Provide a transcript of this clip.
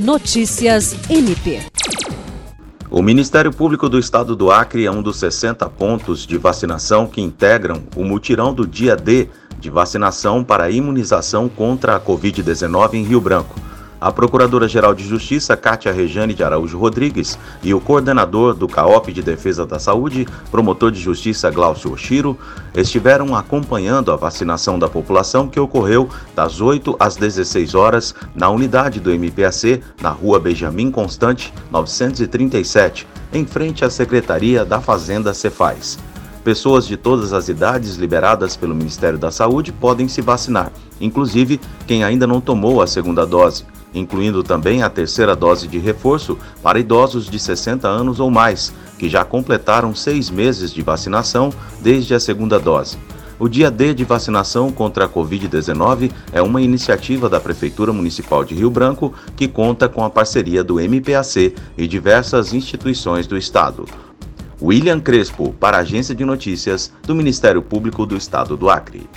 Notícias MP. O Ministério Público do Estado do Acre é um dos 60 pontos de vacinação que integram o mutirão do dia D de vacinação para imunização contra a Covid-19 em Rio Branco a Procuradora-Geral de Justiça, Cátia Rejane de Araújo Rodrigues, e o coordenador do CAOP de Defesa da Saúde, promotor de justiça Glaucio Oshiro, estiveram acompanhando a vacinação da população que ocorreu das 8 às 16 horas na unidade do MPAC, na rua Benjamin Constante, 937, em frente à Secretaria da Fazenda Cefaz. Pessoas de todas as idades liberadas pelo Ministério da Saúde podem se vacinar, inclusive quem ainda não tomou a segunda dose incluindo também a terceira dose de reforço para idosos de 60 anos ou mais, que já completaram seis meses de vacinação desde a segunda dose. O Dia D de vacinação contra a Covid-19 é uma iniciativa da Prefeitura Municipal de Rio Branco que conta com a parceria do MPAC e diversas instituições do Estado. William Crespo, para a Agência de Notícias do Ministério Público do Estado do Acre.